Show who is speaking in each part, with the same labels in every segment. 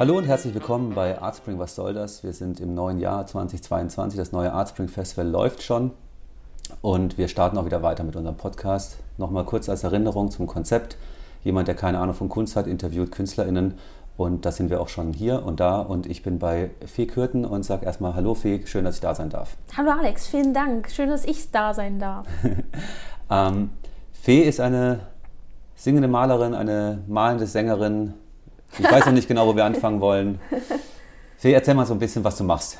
Speaker 1: Hallo und herzlich willkommen bei Artspring Was soll das? Wir sind im neuen Jahr 2022. Das neue Artspring Festival läuft schon und wir starten auch wieder weiter mit unserem Podcast. Nochmal kurz als Erinnerung zum Konzept. Jemand, der keine Ahnung von Kunst hat, interviewt KünstlerInnen und da sind wir auch schon hier und da und ich bin bei Fee Kürten und sage erstmal Hallo Fee, schön, dass ich da sein darf.
Speaker 2: Hallo Alex, vielen Dank. Schön, dass ich da sein darf.
Speaker 1: ähm, Fee ist eine singende Malerin, eine malende Sängerin. Ich weiß noch nicht genau, wo wir anfangen wollen. Fee, erzähl mal so ein bisschen, was du machst.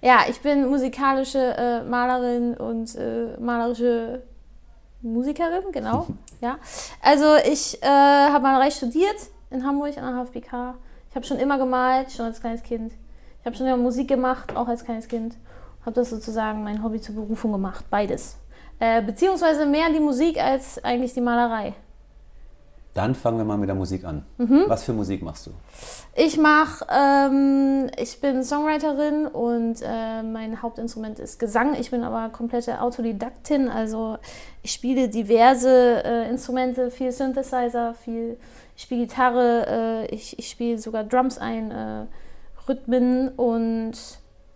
Speaker 2: Ja, ich bin musikalische äh, Malerin und äh, malerische Musikerin, genau. ja. Also ich äh, habe Malerei studiert in Hamburg an der HFBK. Ich habe schon immer gemalt, schon als kleines Kind. Ich habe schon immer Musik gemacht, auch als kleines Kind. Habe das sozusagen mein Hobby zur Berufung gemacht, beides. Äh, beziehungsweise mehr die Musik als eigentlich die Malerei.
Speaker 1: Dann fangen wir mal mit der Musik an. Mhm. Was für Musik machst du?
Speaker 2: Ich mache, ähm, ich bin Songwriterin und äh, mein Hauptinstrument ist Gesang. Ich bin aber komplette Autodidaktin, also ich spiele diverse äh, Instrumente, viel Synthesizer, viel, ich spiele Gitarre, äh, ich, ich spiele sogar Drums ein, äh, Rhythmen und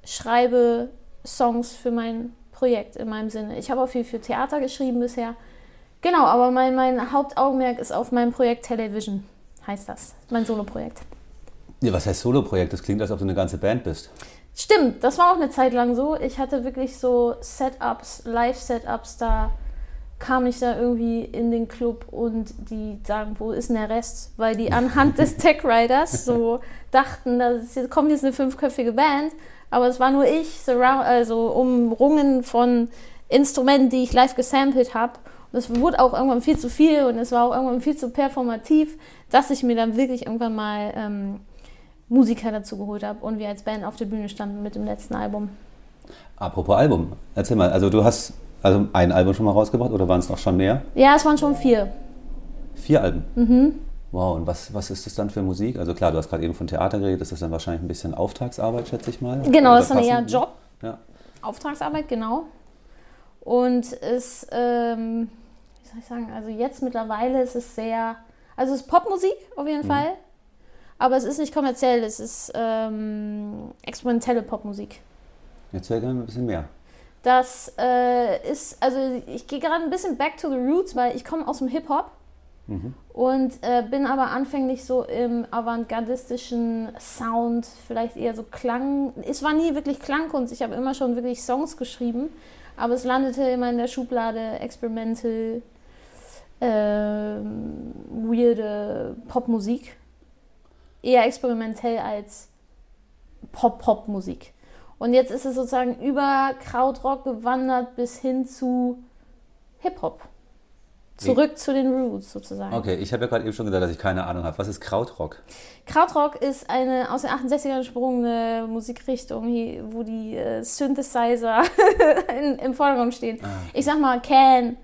Speaker 2: schreibe Songs für mein Projekt in meinem Sinne. Ich habe auch viel für Theater geschrieben bisher. Genau, aber mein, mein Hauptaugenmerk ist auf meinem Projekt Television, heißt das. Mein Soloprojekt.
Speaker 1: Ja, was heißt Soloprojekt? Das klingt, als ob du eine ganze Band bist.
Speaker 2: Stimmt, das war auch eine Zeit lang so. Ich hatte wirklich so Setups, Live-Setups, da kam ich da irgendwie in den Club und die sagen, wo ist denn der Rest? Weil die anhand des Tech Riders so dachten, da kommt jetzt eine fünfköpfige Band, aber es war nur ich, also umrungen von Instrumenten, die ich live gesampelt habe. Das wurde auch irgendwann viel zu viel und es war auch irgendwann viel zu performativ, dass ich mir dann wirklich irgendwann mal ähm, Musiker dazu geholt habe und wir als Band auf der Bühne standen mit dem letzten Album.
Speaker 1: Apropos Album, erzähl mal, also du hast also ein Album schon mal rausgebracht oder waren es noch schon mehr?
Speaker 2: Ja, es waren schon vier.
Speaker 1: Vier Alben? Mhm. Wow, und was, was ist das dann für Musik? Also klar, du hast gerade eben von Theater geredet, das ist dann wahrscheinlich ein bisschen Auftragsarbeit, schätze ich mal.
Speaker 2: Genau, das ist dann eher Job. Ja. Auftragsarbeit, genau. Und es, ähm, wie soll ich sagen, also jetzt mittlerweile ist es sehr, also es ist Popmusik auf jeden mhm. Fall, aber es ist nicht kommerziell, es ist ähm, experimentelle Popmusik.
Speaker 1: Erzähl gerne ein bisschen mehr.
Speaker 2: Das äh, ist, also ich gehe gerade ein bisschen back to the roots, weil ich komme aus dem Hip-Hop mhm. und äh, bin aber anfänglich so im avantgardistischen Sound, vielleicht eher so Klang. Es war nie wirklich Klangkunst, ich habe immer schon wirklich Songs geschrieben, aber es landete immer in der Schublade experimental, äh, weirde Popmusik. Eher experimentell als Pop-Pop-Musik. Und jetzt ist es sozusagen über Krautrock gewandert bis hin zu Hip-Hop. Zurück nee. zu den Roots sozusagen.
Speaker 1: Okay, ich habe ja gerade eben schon gesagt, dass ich keine Ahnung habe. Was ist Krautrock?
Speaker 2: Krautrock ist eine aus den 68ern gesprungene Musikrichtung, wo die äh, Synthesizer in, im Vordergrund stehen. Ah. Ich sag mal Can,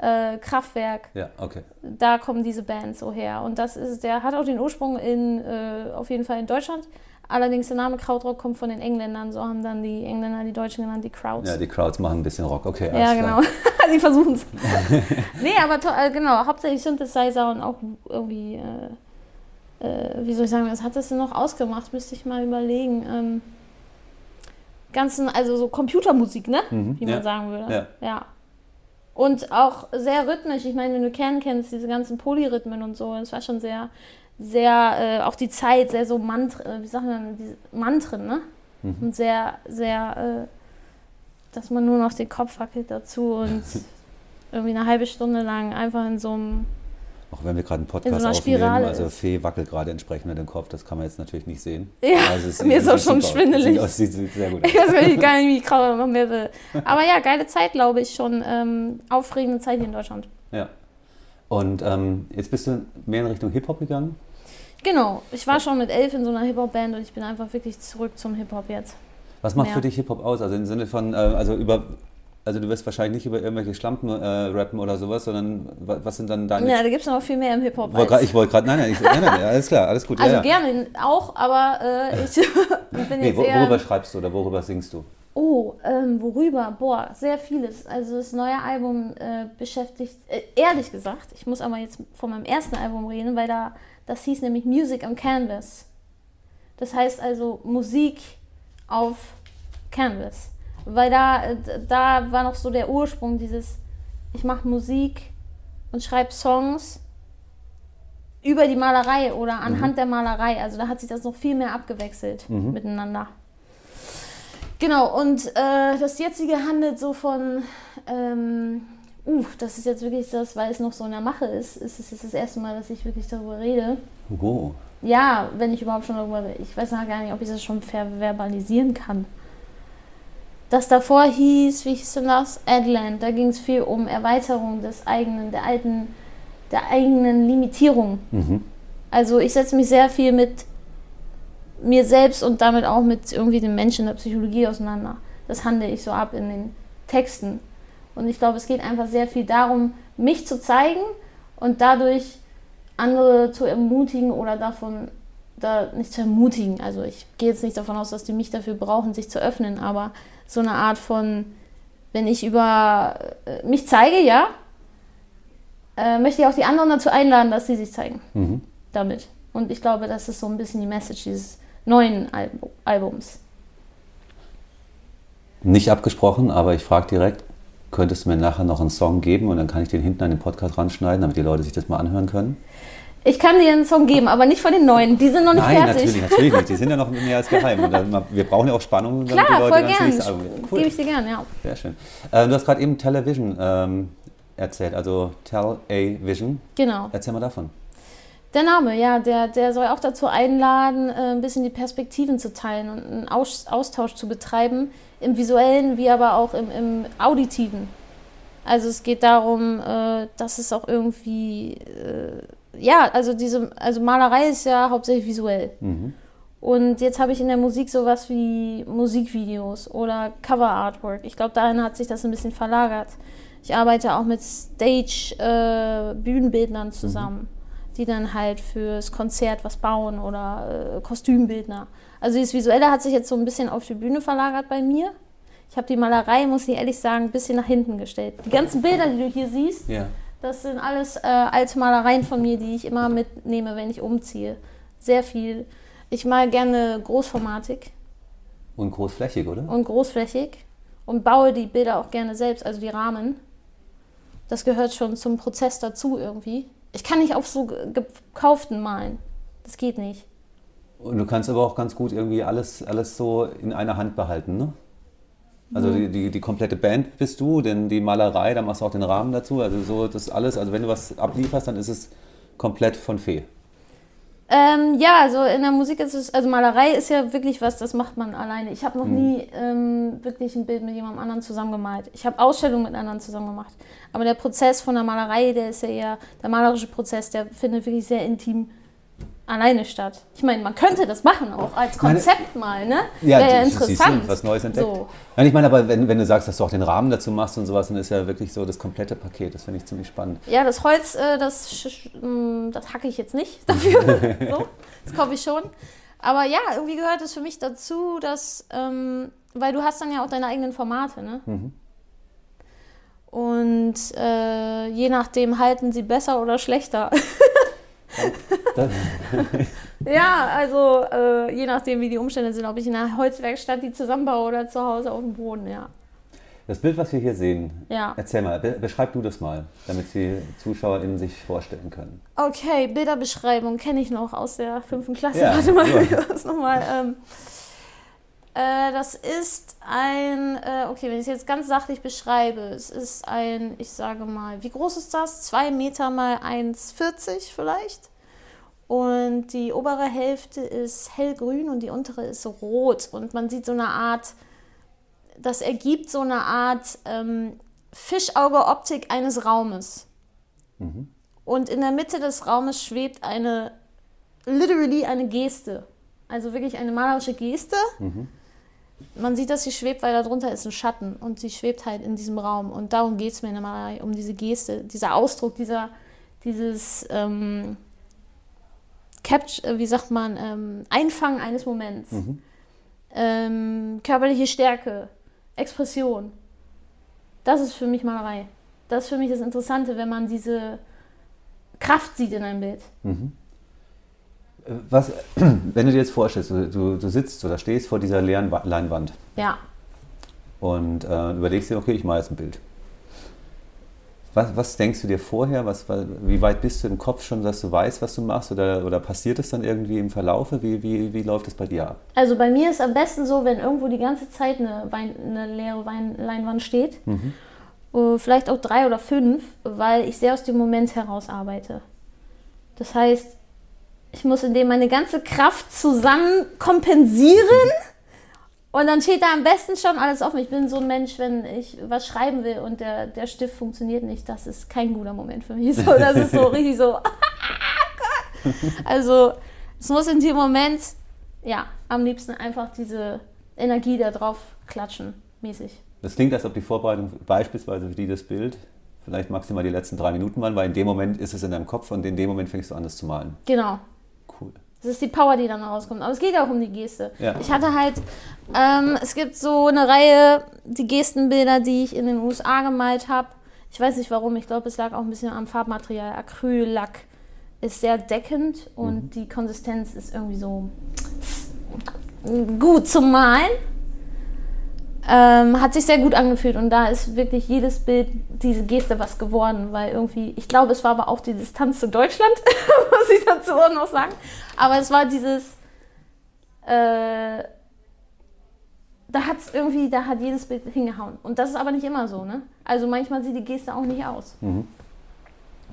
Speaker 2: äh, Kraftwerk.
Speaker 1: Ja, okay.
Speaker 2: Da kommen diese Bands so her. Und das ist, der hat auch den Ursprung in, äh, auf jeden Fall in Deutschland. Allerdings der Name Krautrock kommt von den Engländern, so haben dann die Engländer die Deutschen genannt, die Crowds.
Speaker 1: Ja, die Crowds machen ein bisschen Rock, okay.
Speaker 2: Ja, genau. die versuchen es. nee, aber äh, genau, hauptsächlich Synthesizer und auch irgendwie, äh, äh, wie soll ich sagen, was hat das denn noch ausgemacht? Müsste ich mal überlegen. Ähm, ganzen, also so Computermusik, ne? Mhm, wie man ja, sagen würde. Ja. ja. Und auch sehr rhythmisch. Ich meine, wenn du Kern kennst, diese ganzen Polyrhythmen und so, das war schon sehr sehr, äh, auch die Zeit, sehr so Mantren, äh, wie sagt man, diese Mantren, ne? Mhm. Und sehr, sehr, äh, dass man nur noch den Kopf wackelt dazu und irgendwie eine halbe Stunde lang einfach in so einem.
Speaker 1: Auch wenn wir gerade einen Podcast so aufnehmen, also ist. Fee wackelt gerade entsprechend mit dem Kopf, das kann man jetzt natürlich nicht sehen.
Speaker 2: Ja, also mir ist auch schon schwindelig. Aus, sieht, sieht sehr gut aus. Ich weiß gar nicht, wie ich noch mehr will. Aber ja, geile Zeit, glaube ich, schon. Ähm, aufregende Zeit hier in Deutschland.
Speaker 1: Ja. Und ähm, jetzt bist du mehr in Richtung Hip-Hop gegangen?
Speaker 2: Genau, ich war schon mit elf in so einer Hip-Hop-Band und ich bin einfach wirklich zurück zum Hip-Hop jetzt.
Speaker 1: Was macht Mehr. für dich Hip-Hop aus? Also im Sinne von, äh, also über, also du wirst wahrscheinlich nicht über irgendwelche Schlampen äh, rappen oder sowas, sondern was sind dann deine...
Speaker 2: Ja, da gibt es noch viel mehr im Hip-Hop.
Speaker 1: Ich wollte gerade, nein, nein, ich, nein, nein, alles klar, alles gut.
Speaker 2: Also
Speaker 1: ja,
Speaker 2: ja. gerne auch, aber äh, ich bin
Speaker 1: nee, jetzt eher... Worüber schreibst du oder worüber singst du?
Speaker 2: Oh, ähm, worüber? Boah, sehr vieles. Also das neue Album äh, beschäftigt, äh, ehrlich gesagt, ich muss aber jetzt von meinem ersten Album reden, weil da das hieß nämlich Music on Canvas. Das heißt also Musik auf Canvas. Weil da, da war noch so der Ursprung dieses, ich mache Musik und schreibe Songs über die Malerei oder anhand mhm. der Malerei. Also da hat sich das noch viel mehr abgewechselt mhm. miteinander. Genau, und äh, das jetzige handelt so von, ähm, uh, das ist jetzt wirklich das, weil es noch so in der Mache ist, ist es jetzt das erste Mal, dass ich wirklich darüber rede.
Speaker 1: Oh.
Speaker 2: Ja, wenn ich überhaupt schon darüber rede. Ich weiß noch gar nicht, ob ich das schon verbalisieren kann. Das davor hieß, wie hieß denn das? Adland. Da ging es viel um Erweiterung des eigenen, der alten, der eigenen Limitierung. Mhm. Also ich setze mich sehr viel mit mir selbst und damit auch mit irgendwie den Menschen der Psychologie auseinander. Das handle ich so ab in den Texten. Und ich glaube, es geht einfach sehr viel darum, mich zu zeigen und dadurch andere zu ermutigen oder davon da nicht zu ermutigen. Also ich gehe jetzt nicht davon aus, dass die mich dafür brauchen, sich zu öffnen, aber so eine Art von, wenn ich über äh, mich zeige, ja, äh, möchte ich auch die anderen dazu einladen, dass sie sich zeigen. Mhm. Damit. Und ich glaube, das ist so ein bisschen die Message dieses neuen Album, Albums.
Speaker 1: Nicht abgesprochen, aber ich frage direkt, könntest du mir nachher noch einen Song geben und dann kann ich den hinten an den Podcast ranschneiden, damit die Leute sich das mal anhören können?
Speaker 2: Ich kann dir einen Song geben, aber nicht von den neuen. Die sind noch nicht
Speaker 1: Nein,
Speaker 2: fertig.
Speaker 1: natürlich, natürlich nicht. Die sind ja noch mehr als geheim. Und dann, wir brauchen ja auch Spannung,
Speaker 2: Klar, die Leute voll dann gern. Album cool. Gebe ich dir gern, ja.
Speaker 1: Sehr schön. Äh, du hast gerade eben Television ähm, erzählt, also Tell a Vision.
Speaker 2: Genau.
Speaker 1: Erzähl mal davon.
Speaker 2: Der Name, ja, der, der soll auch dazu einladen, äh, ein bisschen die Perspektiven zu teilen und einen Austausch zu betreiben, im visuellen wie aber auch im, im auditiven. Also es geht darum, äh, dass es auch irgendwie, äh, ja, also diese, also Malerei ist ja hauptsächlich visuell. Mhm. Und jetzt habe ich in der Musik sowas wie Musikvideos oder Cover Artwork. Ich glaube, dahin hat sich das ein bisschen verlagert. Ich arbeite auch mit Stage-Bühnenbildnern äh, zusammen. Mhm die dann halt fürs Konzert was bauen oder äh, Kostümbildner. Also das Visuelle hat sich jetzt so ein bisschen auf die Bühne verlagert bei mir. Ich habe die Malerei, muss ich ehrlich sagen, ein bisschen nach hinten gestellt. Die ganzen Bilder, die du hier siehst, ja. Das sind alles äh, alte Malereien von mir, die ich immer mitnehme, wenn ich umziehe. Sehr viel. Ich mal gerne großformatig.
Speaker 1: Und großflächig, oder?
Speaker 2: Und großflächig. Und baue die Bilder auch gerne selbst, also die Rahmen. Das gehört schon zum Prozess dazu irgendwie. Ich kann nicht auf so gekauften malen. Das geht nicht.
Speaker 1: Und du kannst aber auch ganz gut irgendwie alles, alles so in einer Hand behalten, ne? Also die, die, die, komplette Band bist du, denn die Malerei, da machst du auch den Rahmen dazu. Also so das alles, also wenn du was ablieferst, dann ist es komplett von Fee.
Speaker 2: Ähm, ja, also in der Musik ist es, also Malerei ist ja wirklich was, das macht man alleine. Ich habe noch mhm. nie ähm, wirklich ein Bild mit jemandem anderen zusammen gemalt. Ich habe Ausstellungen mit anderen zusammen gemacht. Aber der Prozess von der Malerei, der ist ja eher, der malerische Prozess, der findet wirklich sehr intim alleine statt. Ich meine, man könnte das machen auch als Konzept meine, mal, ne?
Speaker 1: Ja, Wäre ja interessant. Du, was Neues entdeckt. So. Nein, ich meine, aber wenn, wenn du sagst, dass du auch den Rahmen dazu machst und sowas, dann ist ja wirklich so das komplette Paket. Das finde ich ziemlich spannend.
Speaker 2: Ja, das Holz, äh, das, mm, das hacke ich jetzt nicht dafür. so, das kaufe ich schon. Aber ja, irgendwie gehört es für mich dazu, dass, ähm, weil du hast dann ja auch deine eigenen Formate, ne? Mhm. Und äh, je nachdem halten sie besser oder schlechter. ja, also äh, je nachdem, wie die Umstände sind, ob ich in einer Holzwerkstatt die zusammenbaue oder zu Hause auf dem Boden, ja.
Speaker 1: Das Bild, was wir hier sehen,
Speaker 2: ja.
Speaker 1: erzähl mal, be beschreib du das mal, damit die ZuschauerInnen sich vorstellen können.
Speaker 2: Okay, Bilderbeschreibung kenne ich noch aus der fünften Klasse. Ja, Warte mal, ja. das nochmal. Ähm, äh, das ist ein, äh, okay, wenn ich es jetzt ganz sachlich beschreibe, es ist ein, ich sage mal, wie groß ist das? Zwei Meter mal 1,40 vielleicht. Und die obere Hälfte ist hellgrün und die untere ist rot. Und man sieht so eine Art, das ergibt so eine Art ähm, Fischauge-Optik eines Raumes. Mhm. Und in der Mitte des Raumes schwebt eine, literally eine Geste. Also wirklich eine malerische Geste. Mhm. Man sieht, dass sie schwebt, weil darunter ist ein Schatten und sie schwebt halt in diesem Raum. Und darum geht es mir in der Malerei, um diese Geste, dieser Ausdruck, dieser, dieses, ähm, Capture, äh, wie sagt man, ähm, Einfangen eines Moments. Mhm. Ähm, körperliche Stärke, Expression. Das ist für mich Malerei. Das ist für mich das Interessante, wenn man diese Kraft sieht in einem Bild. Mhm.
Speaker 1: Was, wenn du dir jetzt vorstellst, du, du, sitzt oder stehst vor dieser leeren Wa- Leinwand
Speaker 2: Ja.
Speaker 1: und äh, überlegst dir, okay, ich mache jetzt ein Bild. Was, was denkst du dir vorher? Was, wie weit bist du im Kopf schon, dass du weißt, was du machst? Oder, oder passiert es dann irgendwie im Verlaufe? Wie, wie, wie läuft es bei dir ab?
Speaker 2: Also bei mir ist am besten so, wenn irgendwo die ganze Zeit eine, Wein, eine leere Wein, Leinwand steht. Äh, Vielleicht auch drei oder fünf, weil ich sehr aus dem Moment heraus arbeite. Das heißt, ich muss in dem meine ganze Kraft zusammen kompensieren. Und dann steht da am besten schon alles offen. Ich bin so ein Mensch, wenn ich was schreiben will und der, der Stift funktioniert nicht, das ist kein guter Moment für mich. So, das ist so richtig so. Gott. Also, es muss in dem Moment, ja, am liebsten einfach diese Energie da drauf klatschen, mäßig.
Speaker 1: Das klingt, als ob die Vorbereitung beispielsweise für dieses Bild vielleicht maximal die letzten drei Minuten waren, weil in dem Moment ist es in deinem Kopf und in dem Moment fängst du an, das zu malen.
Speaker 2: Genau.
Speaker 1: Cool.
Speaker 2: Das ist die Power, die dann rauskommt. Aber es geht auch um die Geste.
Speaker 1: Ja.
Speaker 2: Ich hatte halt, ähm, es gibt so eine Reihe, die Gestenbilder, die ich in den USA gemalt habe. Ich weiß nicht warum, ich glaube, es lag auch ein bisschen am Farbmaterial. Acryllack ist sehr deckend und die Konsistenz ist irgendwie so gut zum Malen. Ähm, hat sich sehr gut angefühlt und da ist wirklich jedes Bild diese Geste was geworden, weil irgendwie, ich glaube, es war aber auch die Distanz zu Deutschland, muss ich dazu auch noch sagen. Aber es war dieses, äh, da hat es irgendwie, da hat jedes Bild hingehauen. Und das ist aber nicht immer so, ne? Also manchmal sieht die Geste auch nicht aus.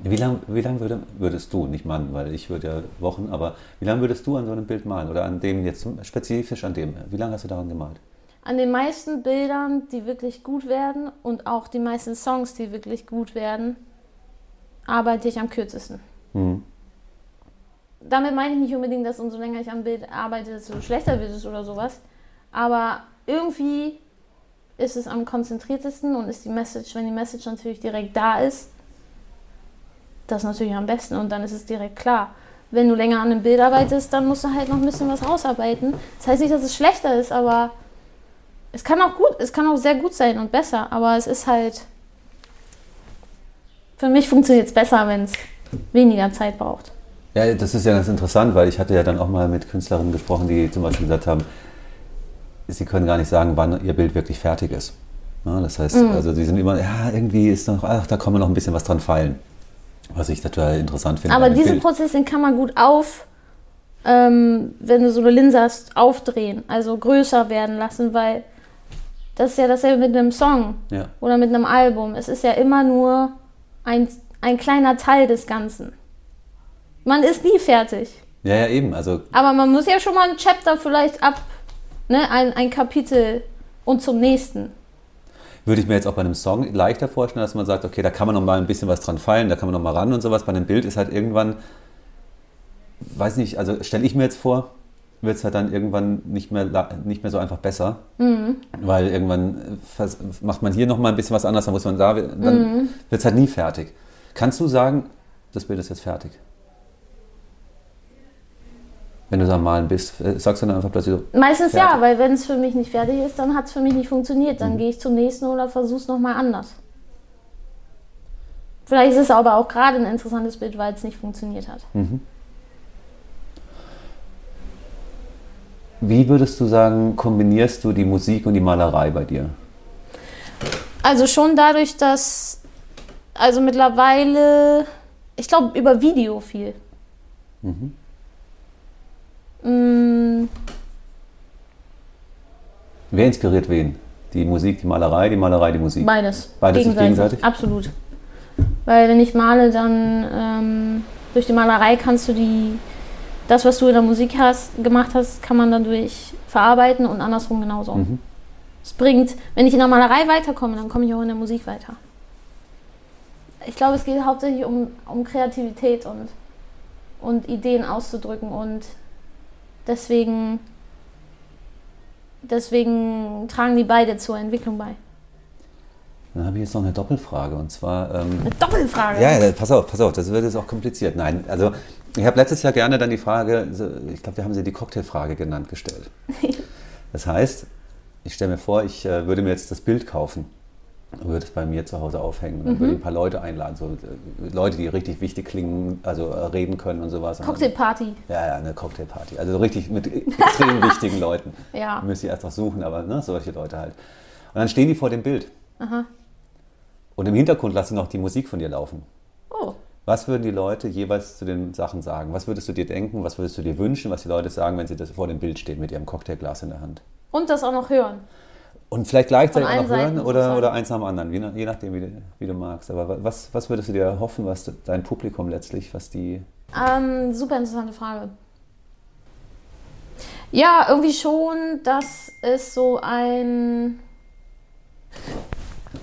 Speaker 1: Wie lange wie lang würde, würdest du, nicht Mann, weil ich würde ja Wochen, aber wie lange würdest du an so einem Bild malen? Oder an dem jetzt spezifisch an dem? Wie lange hast du daran gemalt?
Speaker 2: An den meisten Bildern, die wirklich gut werden und auch die meisten Songs, die wirklich gut werden, arbeite ich am kürzesten.
Speaker 1: Mhm.
Speaker 2: Damit meine ich nicht unbedingt, dass umso länger ich am Bild arbeite, desto schlechter wird es oder sowas. Aber irgendwie ist es am konzentriertesten und ist die Message, wenn die Message natürlich direkt da ist, das natürlich am besten und dann ist es direkt klar. Wenn du länger an einem Bild arbeitest, dann musst du halt noch ein bisschen was rausarbeiten. Das heißt nicht, dass es schlechter ist, aber es kann auch gut, es kann auch sehr gut sein und besser, aber es ist halt. Für mich funktioniert es besser, wenn es weniger Zeit braucht.
Speaker 1: Ja, das ist ja ganz interessant, weil ich hatte ja dann auch mal mit Künstlerinnen gesprochen, die zum Beispiel gesagt haben, sie können gar nicht sagen, wann ihr Bild wirklich fertig ist. Ja, das heißt,
Speaker 2: Mhm.
Speaker 1: also die sind immer, ja, irgendwie ist noch, ach, da kann man noch ein bisschen was dran feilen. Was ich total interessant finde.
Speaker 2: Aber diesen
Speaker 1: Bild.
Speaker 2: Prozess, den kann man gut auf, ähm, wenn du so eine Linse hast, aufdrehen, also größer werden lassen, weil das ist ja dasselbe mit einem Song
Speaker 1: Ja.
Speaker 2: oder mit einem Album. Es ist ja immer nur ein, ein kleiner Teil des Ganzen. Man ist nie fertig.
Speaker 1: ja, ja, eben. Also
Speaker 2: Aber man muss ja schon mal ein Chapter vielleicht ab, ne, ein, ein Kapitel und zum nächsten.
Speaker 1: würde ich mir jetzt auch bei einem Song leichter vorstellen, dass man sagt, okay, da kann man noch mal ein bisschen was dran feilen, da kann man noch mal ran und sowas. Bei einem Bild ist halt irgendwann, weiß nicht, also stelle ich mir jetzt vor, wird es halt dann irgendwann nicht mehr, nicht mehr so einfach besser, weil irgendwann äh, macht man hier noch mal ein bisschen was anderes, dann muss man da, dann wird es halt nie fertig. Kannst du sagen, das Bild ist jetzt fertig? Wenn du da am Malen bist, äh, sagst du dann einfach plötzlich so,
Speaker 2: Meistens ja,
Speaker 1: Fertig.
Speaker 2: weil wenn es für mich nicht fertig ist, dann hat es für mich nicht funktioniert. Dann gehe ich zum nächsten oder versuche es nochmal anders. Vielleicht ist es aber auch gerade ein interessantes Bild, weil es nicht funktioniert hat.
Speaker 1: Wie würdest du sagen, kombinierst du die Musik und die Malerei bei dir?
Speaker 2: Also schon dadurch, dass, also mittlerweile, ich glaube über Video viel. Mm,
Speaker 1: Wer inspiriert wen? Die Musik, die Malerei, die Malerei, die Musik?
Speaker 2: Beides.
Speaker 1: Beides ist gegenseitig?
Speaker 2: Absolut. Weil wenn ich male, dann ähm, durch die Malerei kannst du die, das, was du in der Musik hast, gemacht hast, kann man dann durch verarbeiten und andersrum genauso.
Speaker 1: Mhm.
Speaker 2: Es bringt, wenn ich in der Malerei weiterkomme, dann komme ich auch in der Musik weiter. Ich glaube, es geht hauptsächlich um, um Kreativität und, und Ideen auszudrücken und deswegen, deswegen tragen die beide zur Entwicklung bei.
Speaker 1: Dann habe ich jetzt noch eine Doppelfrage und zwar. Ähm,
Speaker 2: Eine Doppelfrage.
Speaker 1: ja, ja, pass auf, pass auf, das wird jetzt auch kompliziert. Nein, also ich habe letztes Jahr gerne dann die Frage, ich glaube, wir haben sie die Cocktailfrage genannt, gestellt. Das heißt, ich stelle mir vor, ich äh, würde mir jetzt das Bild kaufen und würde es bei mir zu Hause aufhängen. Und dann würde ich ein paar Leute einladen, so äh, Leute, die richtig wichtig klingen, also äh, reden können und sowas.
Speaker 2: Cocktailparty.
Speaker 1: Ja, ja, eine Cocktailparty. Also so richtig mit extrem wichtigen Leuten.
Speaker 2: Ja.
Speaker 1: Müsst ihr erst noch suchen, aber ne, solche Leute halt. Und dann stehen die vor dem Bild. Und im Hintergrund lasse ich noch die Musik von dir laufen.
Speaker 2: Oh.
Speaker 1: Was würden die Leute jeweils zu den Sachen sagen? Was würdest du dir denken? Was würdest du dir wünschen, was die Leute sagen, wenn sie das vor dem Bild stehen mit ihrem Cocktailglas in der Hand?
Speaker 2: Und das auch noch hören.
Speaker 1: Und vielleicht gleichzeitig auch noch hören
Speaker 2: Seiten
Speaker 1: oder,
Speaker 2: sozusagen.
Speaker 1: oder eins am anderen, je, nach, je nachdem, wie du, wie du magst. Aber was, was würdest du dir hoffen, was dein Publikum letztlich, was die.
Speaker 2: Ähm, super interessante Frage. Ja, irgendwie schon, dass es so ein.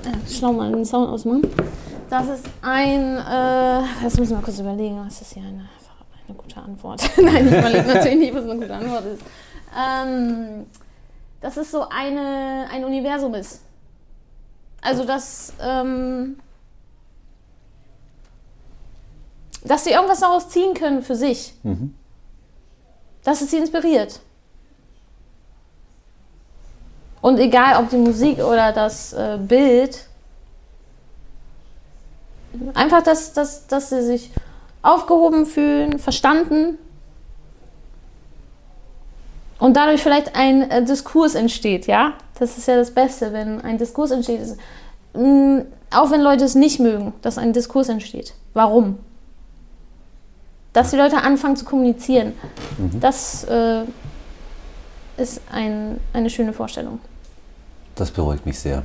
Speaker 2: Äh, schlau mal den Sound ausmachen. Das ist ein. Äh, das müssen wir kurz überlegen. Das ist ja eine, eine gute Antwort. Nein, ich überlege natürlich nicht, was eine gute Antwort ist. Ähm, dass es so eine, ein Universum ist. Also, dass. Ähm, dass sie irgendwas daraus ziehen können für sich. Dass es sie inspiriert. Und egal, ob die Musik oder das äh, Bild, einfach, dass, dass, dass sie sich aufgehoben fühlen, verstanden und dadurch vielleicht ein äh, Diskurs entsteht, ja? Das ist ja das Beste, wenn ein Diskurs entsteht. Ist, mh, auch wenn Leute es nicht mögen, dass ein Diskurs entsteht. Warum? Dass die Leute anfangen zu kommunizieren. Das äh, ist ein, eine schöne Vorstellung.
Speaker 1: Das beruhigt mich sehr.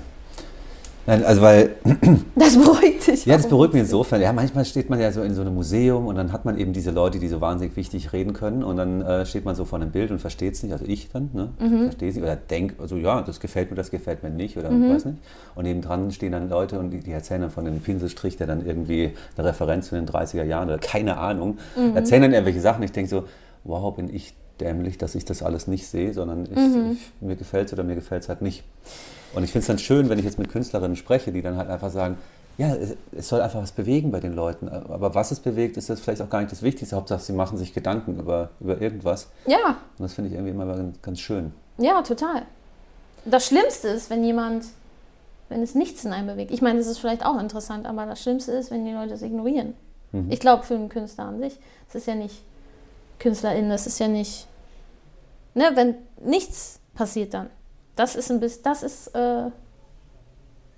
Speaker 1: Nein, also weil
Speaker 2: Das beruhigt dich.
Speaker 1: Ja, das beruhigt mich insofern. Ja, manchmal steht man ja so in so einem Museum und dann hat man eben diese Leute, die so wahnsinnig wichtig reden können und dann äh, steht man so vor einem Bild und versteht es nicht, also ich dann, ne? verstehe es nicht oder denke, also ja, das gefällt mir, das gefällt mir nicht oder weiß nicht. Und nebendran stehen dann Leute und die, die erzählen dann von dem Pinselstrich, der dann irgendwie eine Referenz zu den 30er Jahren oder keine Ahnung, erzählen dann irgendwelche Sachen. Ich denke so, wow, bin ich dämlich, dass ich das alles nicht sehe, sondern ich, ich, mir gefällt es oder mir gefällt es halt nicht. Und ich finde es dann schön, wenn ich jetzt mit Künstlerinnen spreche, die dann halt einfach sagen, ja, es- soll einfach was bewegen bei den Leuten. Aber was es bewegt, ist das vielleicht auch gar nicht das Wichtigste. Hauptsache, sie machen sich Gedanken über, über irgendwas.
Speaker 2: Ja,
Speaker 1: Und das finde ich irgendwie immer ganz, schön.
Speaker 2: ja, total. Das Schlimmste ist, wenn jemand, wenn es nichts in einem bewegt. Ich meine, das ist vielleicht auch interessant, aber das Schlimmste ist, wenn die Leute es ignorieren. Ich glaube, für einen Künstler an sich, es ist ja nicht KünstlerInnen, das ist ja nicht, ne, wenn nichts passiert dann. Das ist ein bisschen, das ist, äh,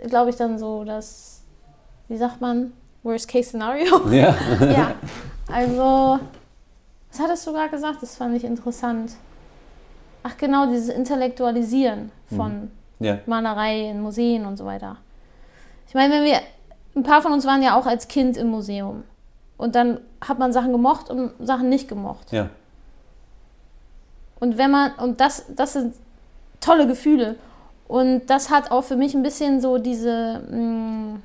Speaker 2: glaube ich, dann so das, wie sagt man, Worst-Case-Szenario.
Speaker 1: Ja.
Speaker 2: ja, also, was hattest du gerade gesagt? Das fand ich interessant. Ach genau, dieses Intellektualisieren von
Speaker 1: ja.
Speaker 2: Malerei in Museen und so weiter. Ich meine, wenn wir, ein paar von uns waren ja auch als Kind im Museum. Und dann hat man Sachen gemocht und Sachen nicht gemocht.
Speaker 1: Ja.
Speaker 2: Und wenn man, und das, das sind tolle Gefühle. Und das hat auch für mich ein bisschen so diese, mh,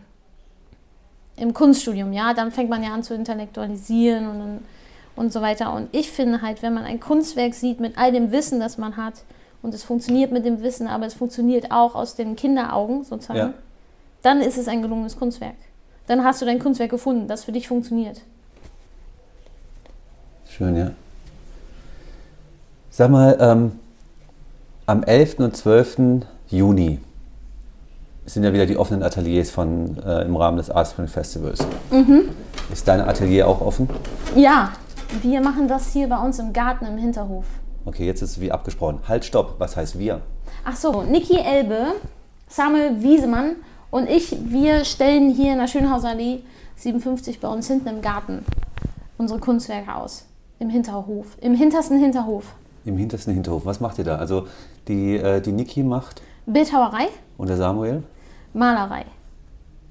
Speaker 2: im Kunststudium, ja, dann fängt man ja an zu intellektualisieren und, und so weiter. Und ich finde halt, wenn man ein Kunstwerk sieht mit all dem Wissen, das man hat, und es funktioniert mit dem Wissen, aber es funktioniert auch aus den Kinderaugen sozusagen,
Speaker 1: Ja.
Speaker 2: dann ist es ein gelungenes Kunstwerk. Dann hast du dein Kunstwerk gefunden, das für dich funktioniert.
Speaker 1: Schön, ja. Sag mal, ähm, am 11. und 12. Juni sind ja wieder die offenen Ateliers von, äh, im Rahmen des Art Spring Festivals. Ist dein Atelier auch offen?
Speaker 2: Ja, wir machen das hier bei uns im Garten im Hinterhof.
Speaker 1: Okay, jetzt ist es wie abgesprochen. Halt, stopp. Was heißt wir?
Speaker 2: Ach so, Niki Elbe, Samuel Wiesemann und ich, wir stellen hier in der Schönhausallee 57 bei uns hinten im Garten unsere Kunstwerke aus. Im Hinterhof, im hintersten Hinterhof.
Speaker 1: Im hintersten Hinterhof. Was macht ihr da? Also die, äh, die Niki macht
Speaker 2: Bildhauerei,
Speaker 1: und der Samuel?
Speaker 2: Malerei.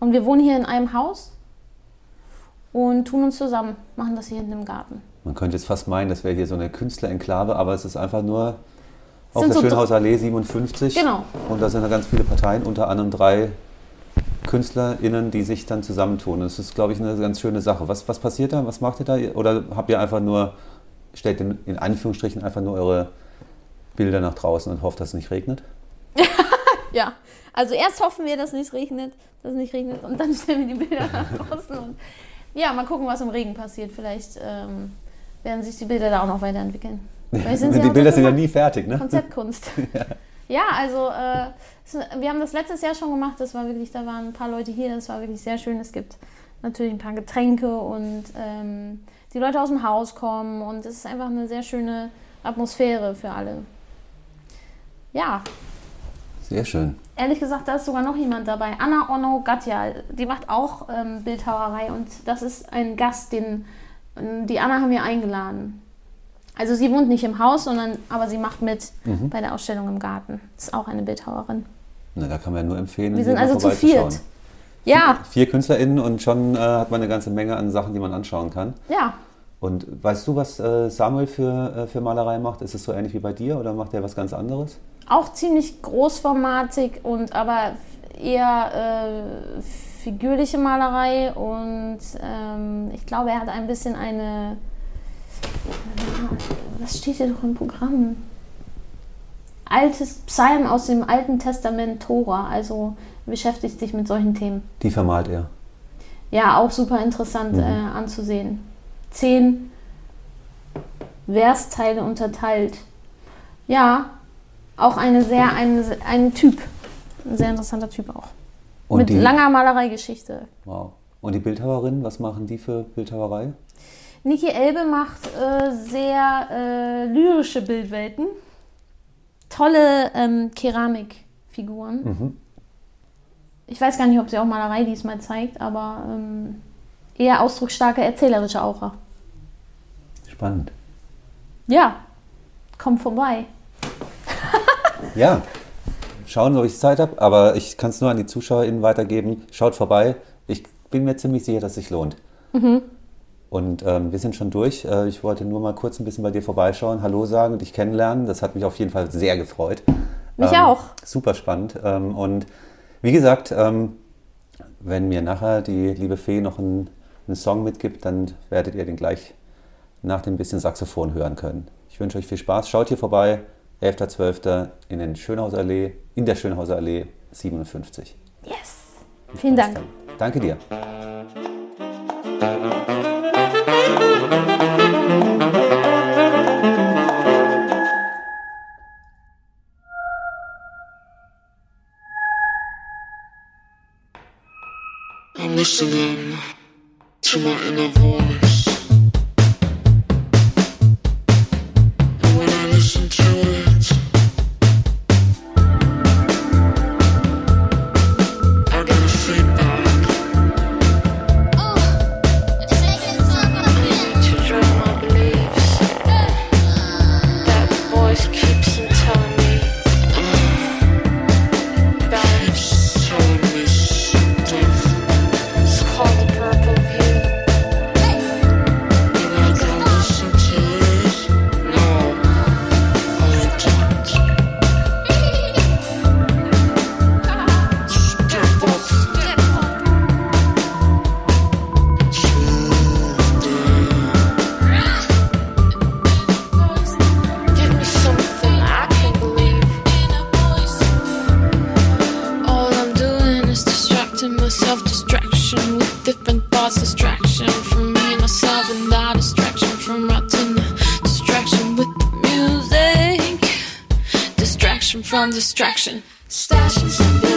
Speaker 2: Und wir wohnen hier in einem Haus und tun uns zusammen, machen das hier hinten im Garten.
Speaker 1: Man könnte jetzt fast meinen, das wäre hier so eine Künstlerenklave, aber es ist einfach nur auf der
Speaker 2: so
Speaker 1: Schönhausallee 57.
Speaker 2: Genau.
Speaker 1: Und da sind da ganz viele Parteien, unter anderem drei KünstlerInnen, die sich dann zusammentun. Das ist, glaube ich, eine ganz schöne Sache. Was, was passiert da? Was macht ihr da? Oder habt ihr einfach nur, stellt in, in Anführungsstrichen einfach nur eure Bilder nach draußen und hofft, dass es nicht regnet?
Speaker 2: Ja, also erst hoffen wir, dass es nicht regnet, dass es nicht regnet und dann stellen wir die Bilder nach draußen und ja, mal gucken, was im Regen passiert. Vielleicht ähm, werden sich die Bilder da auch noch weiterentwickeln.
Speaker 1: Die Bilder sind ja nie fertig, ne?
Speaker 2: Konzeptkunst. Ja, also äh, wir haben das letztes Jahr schon gemacht. Das war wirklich, da waren ein paar Leute hier. Das war wirklich sehr schön. Es gibt natürlich ein paar Getränke und ähm, die Leute aus dem Haus kommen und es ist einfach eine sehr schöne Atmosphäre für alle. Ja,
Speaker 1: Sehr schön.
Speaker 2: ehrlich gesagt, da ist sogar noch jemand dabei. Anna Ono Gatja, die macht auch ähm, Bildhauerei und das ist ein Gast, den die Anna haben wir eingeladen. Also sie wohnt nicht im Haus, sondern aber sie macht mit
Speaker 1: Mhm.
Speaker 2: bei der Ausstellung im Garten. Ist auch eine Bildhauerin.
Speaker 1: Na, da kann man ja nur empfehlen.
Speaker 2: Wir sind also zu viert. Ja,
Speaker 1: Vier KünstlerInnen und schon äh, hat man eine ganze Menge an Sachen, die man anschauen kann.
Speaker 2: ja.
Speaker 1: Und weißt du, was äh, Samuel für, äh, für Malerei macht? Ist es so ähnlich wie bei dir oder macht er was ganz anderes?
Speaker 2: Auch ziemlich großformatig und aber eher äh, figürliche Malerei und ähm, ich glaube, er hat ein bisschen eine. Was steht hier doch im Programm? Altes Psalm aus dem Alten Testament Tora, also beschäftigt sich mit solchen Themen.
Speaker 1: Die vermalt er.
Speaker 2: Ja, auch super interessant äh, anzusehen. Zehn Versteile unterteilt. Ja, auch eine sehr, ein, ein Typ. Ein sehr interessanter Typ auch.
Speaker 1: Und
Speaker 2: Mit
Speaker 1: die,
Speaker 2: langer Malereigeschichte.
Speaker 1: Wow. Und die Bildhauerin, was machen die für Bildhauerei?
Speaker 2: Niki Elbe macht äh, sehr äh, lyrische Bildwelten. Tolle ähm, Keramikfiguren.
Speaker 1: Mhm.
Speaker 2: Ich weiß gar nicht, ob sie auch Malerei diesmal zeigt, aber ähm, eher ausdrucksstarke, erzählerische Aura.
Speaker 1: Spannend.
Speaker 2: Ja, komm vorbei.
Speaker 1: Ja, schauen, ob ich Zeit habe, aber ich kann es nur an die ZuschauerInnen weitergeben. Schaut vorbei. Ich bin mir ziemlich sicher, dass es sich lohnt. Und ähm, wir sind schon durch. Äh, ich wollte nur mal kurz ein bisschen bei dir vorbeischauen, Hallo sagen und dich kennenlernen. Das hat mich auf jeden Fall sehr gefreut.
Speaker 2: Mich
Speaker 1: Ähm,
Speaker 2: auch.
Speaker 1: Super spannend. Ähm, und wie gesagt, ähm, wenn mir nachher die liebe Fee noch einen, einen Song mitgibt, dann werdet ihr den gleich nach dem bisschen Saxophon hören können. Ich wünsche euch viel Spaß. Schaut hier vorbei, 11.12. in den Schönhauser Allee, in der Schönhauser Allee 57.
Speaker 2: Yes. Vielen Dank.
Speaker 1: Dann. Danke dir.
Speaker 3: Listening to my inner voice. distraction. Stash and